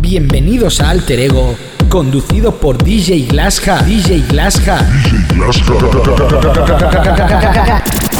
Bienvenidos a Alter Ego, conducido por DJ Glasja. DJ Glasja.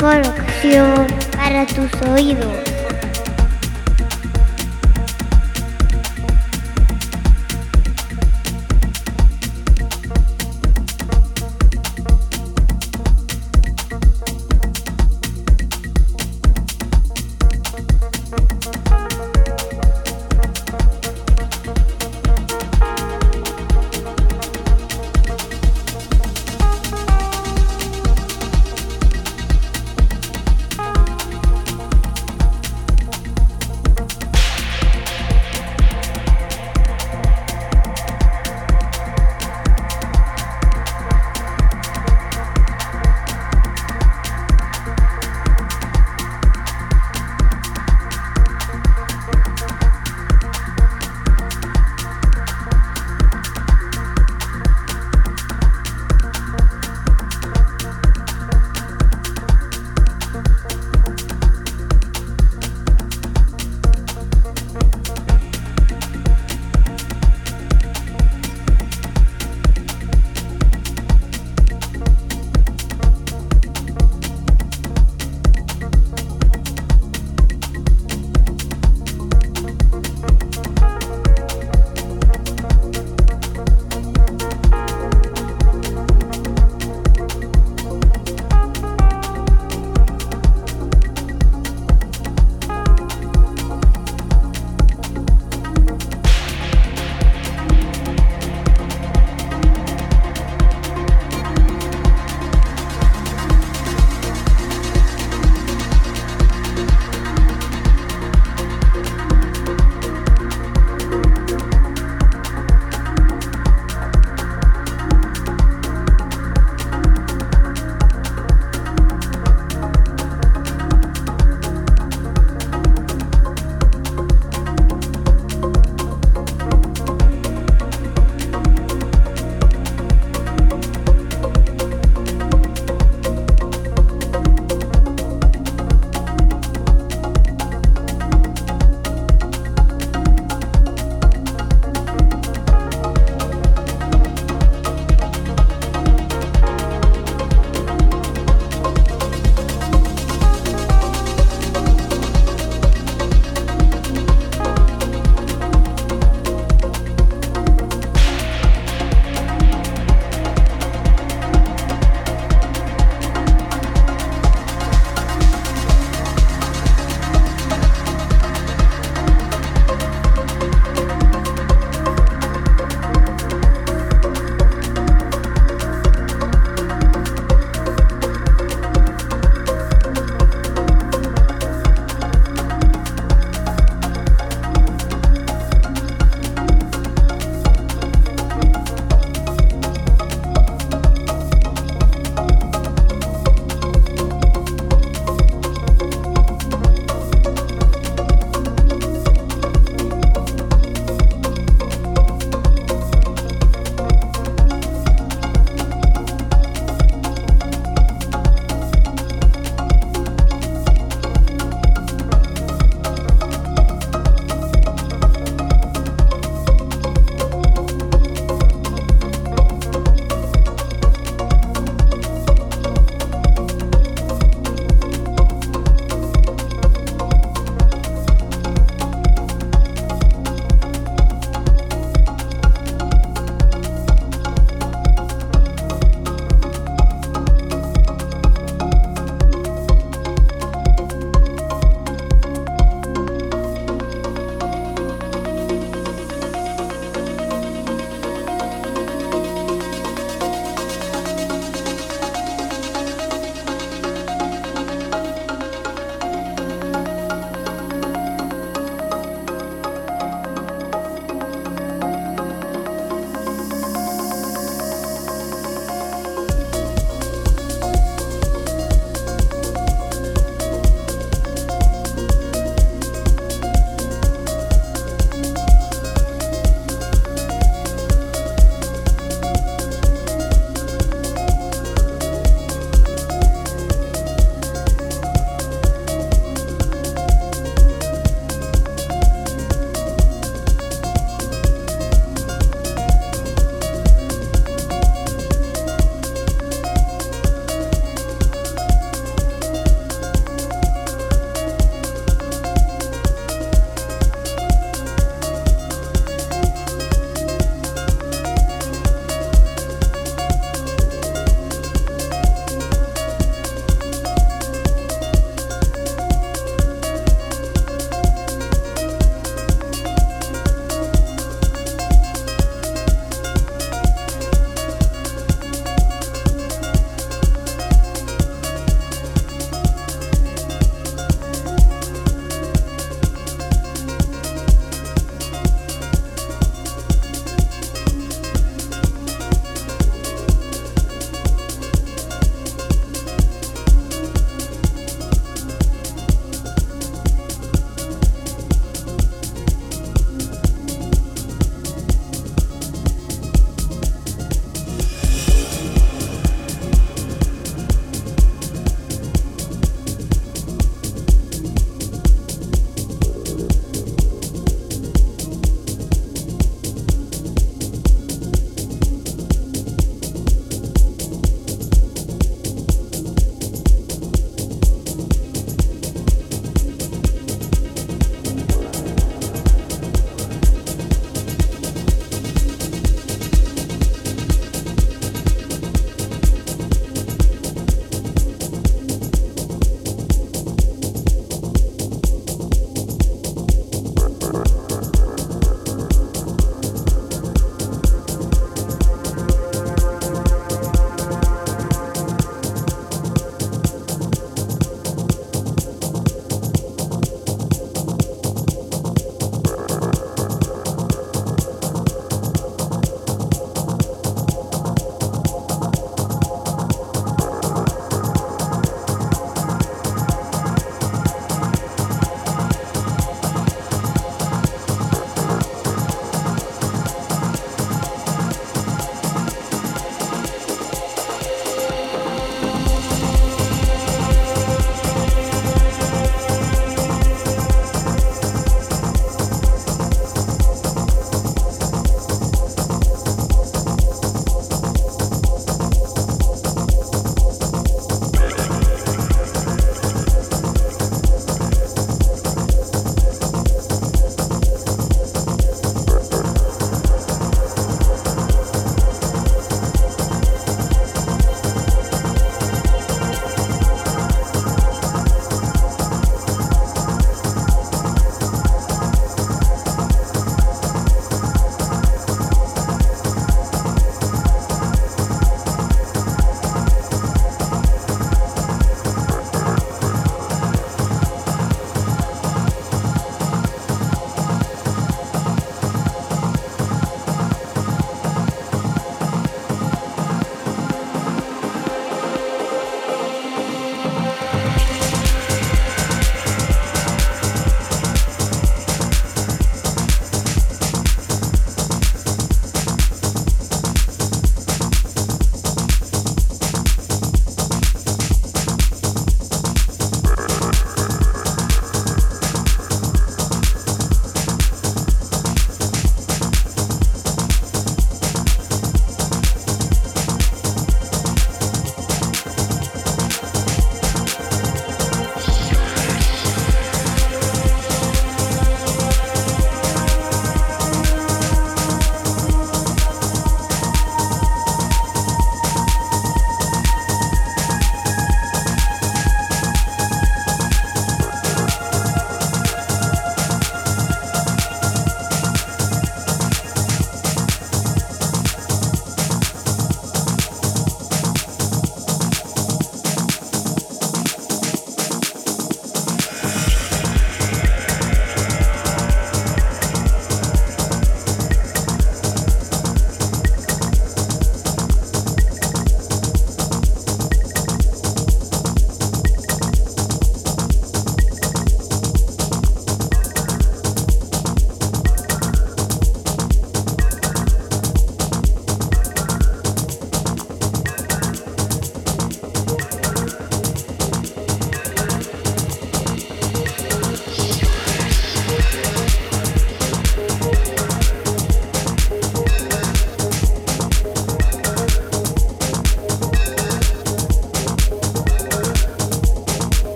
mejor para tus oídos.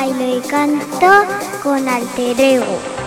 Bailo y canto con alter ego.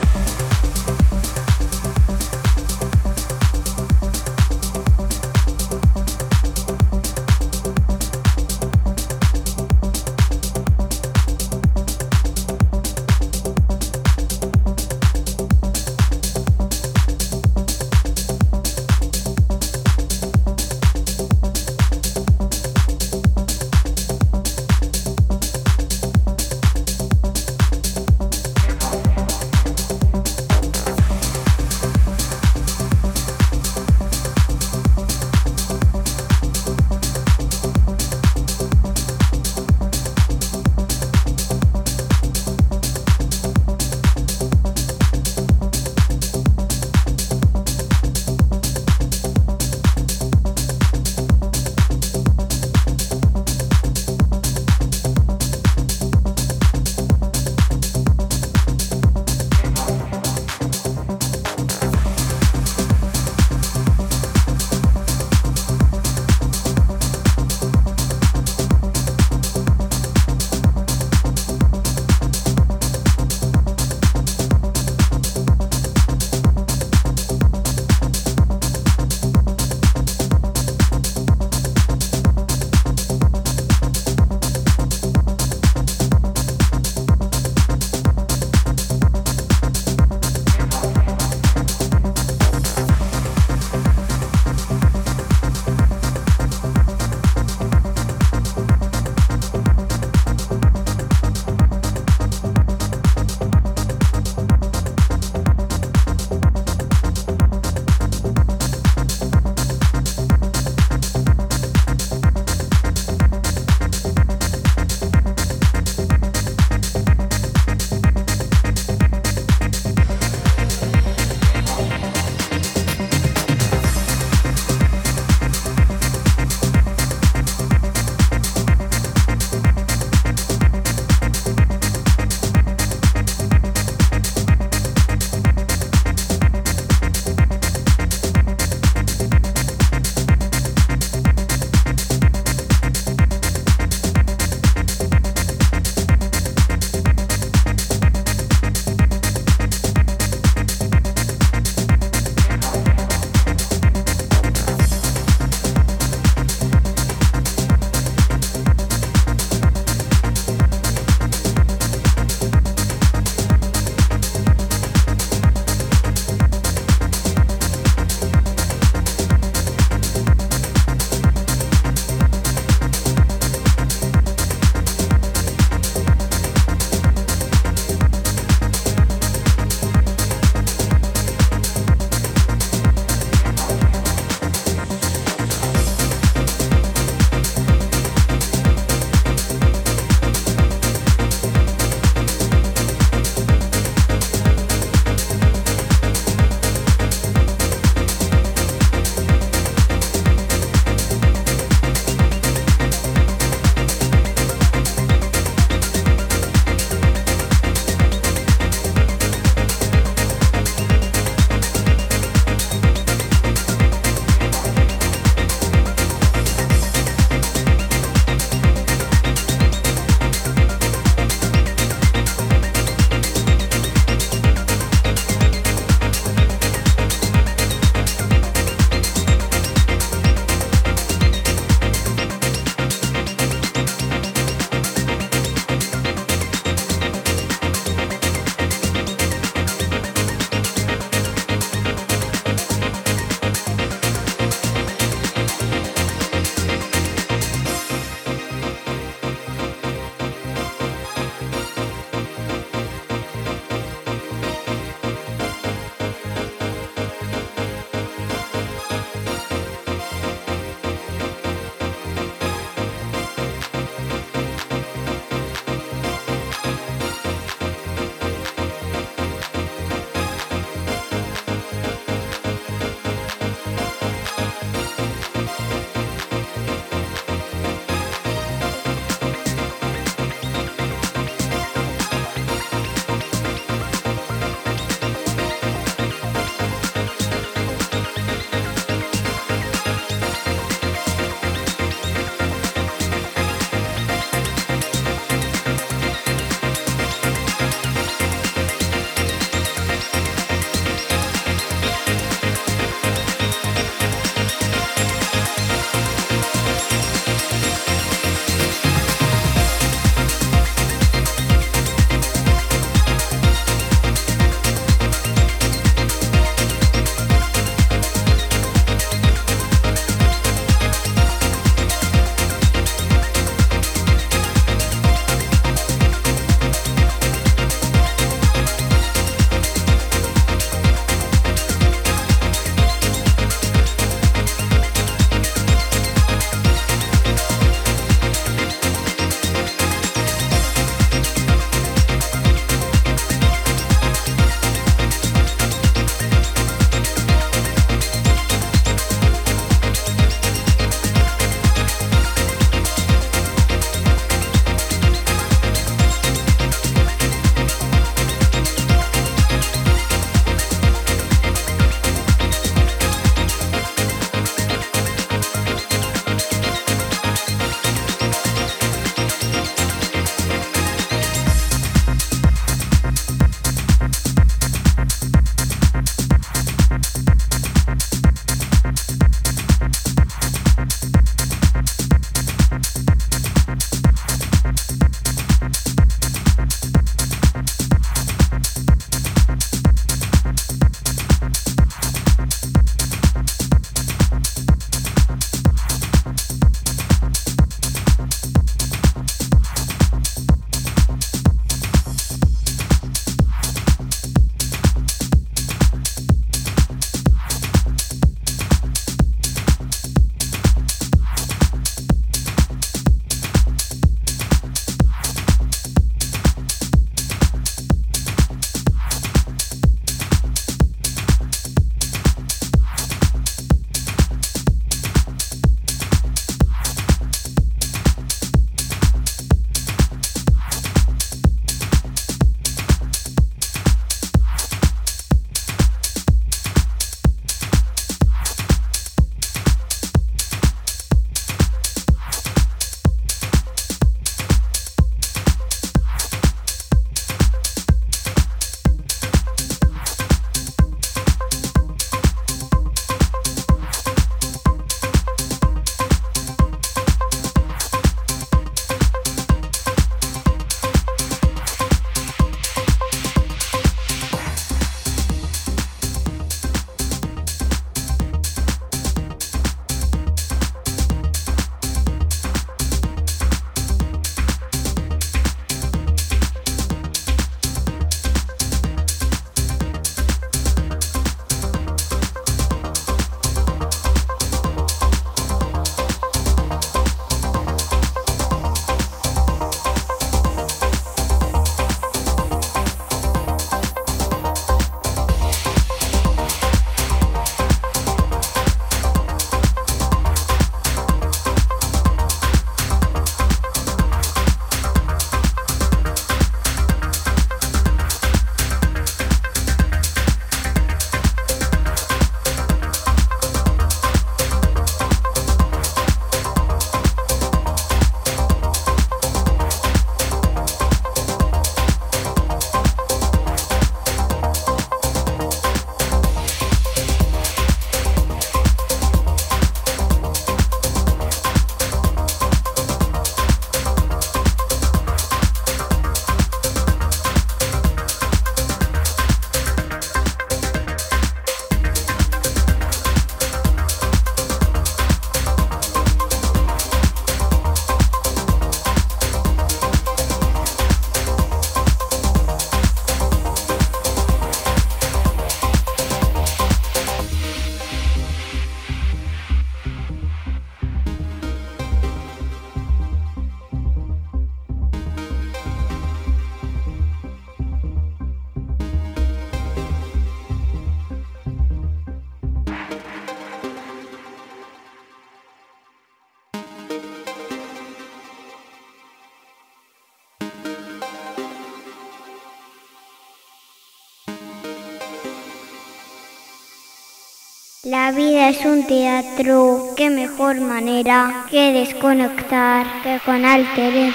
La vida es un teatro, qué mejor manera que desconectar que con alter.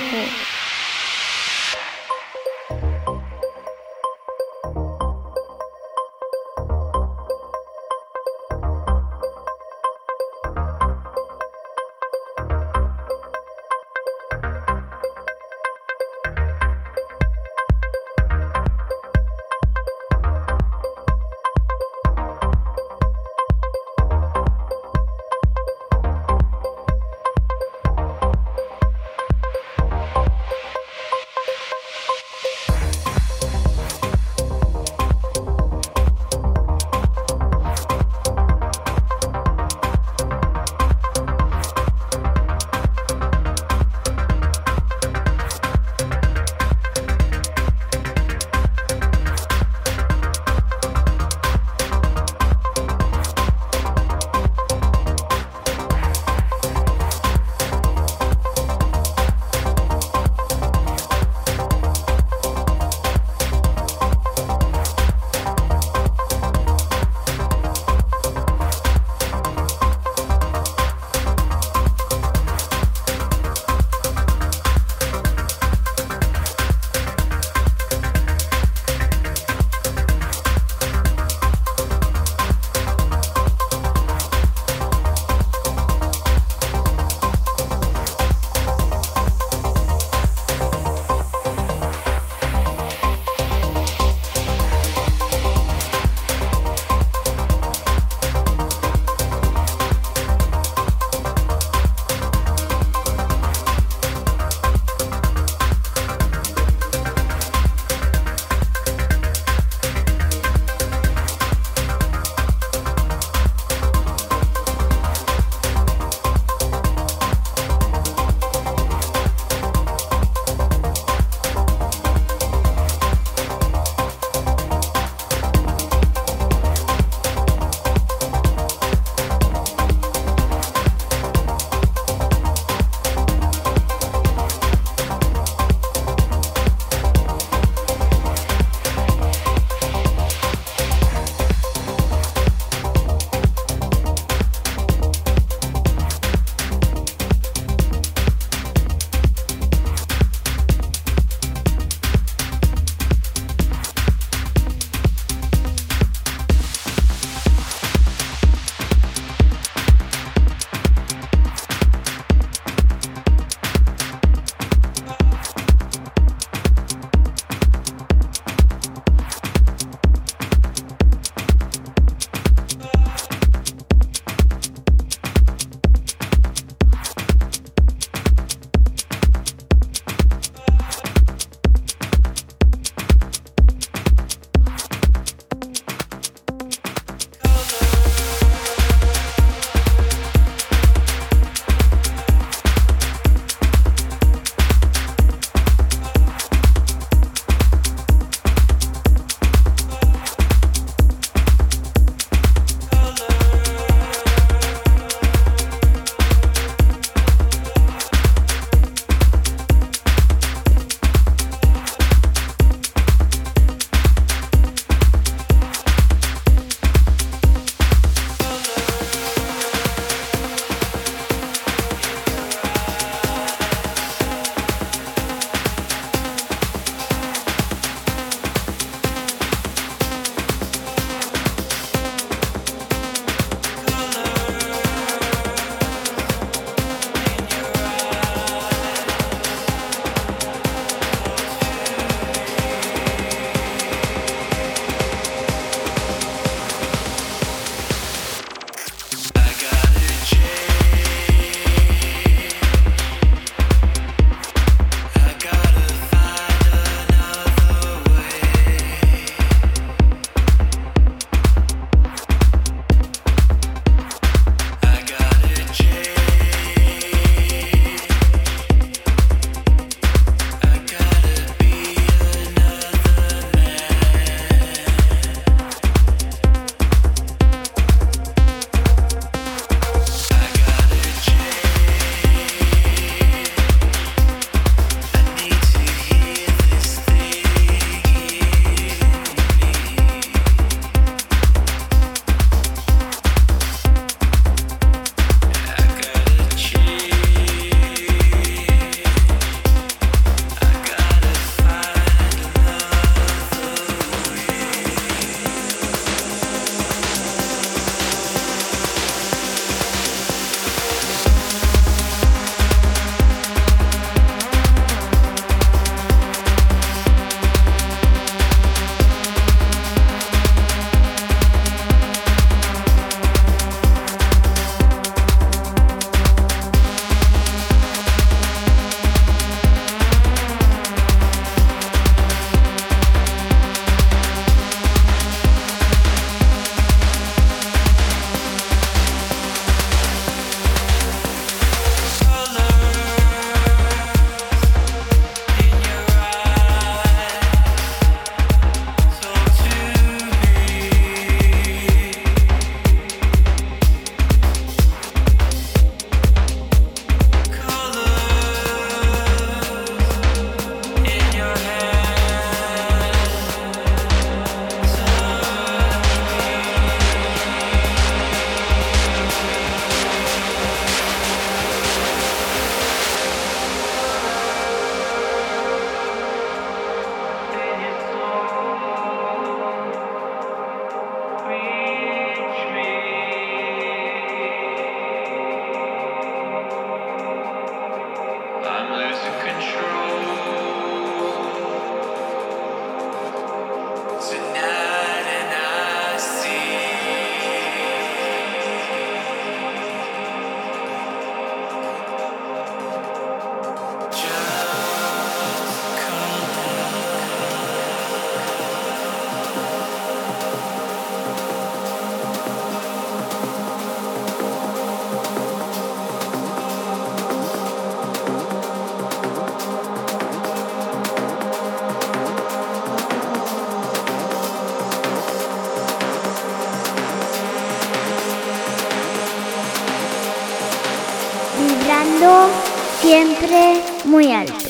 Siempre muy alto.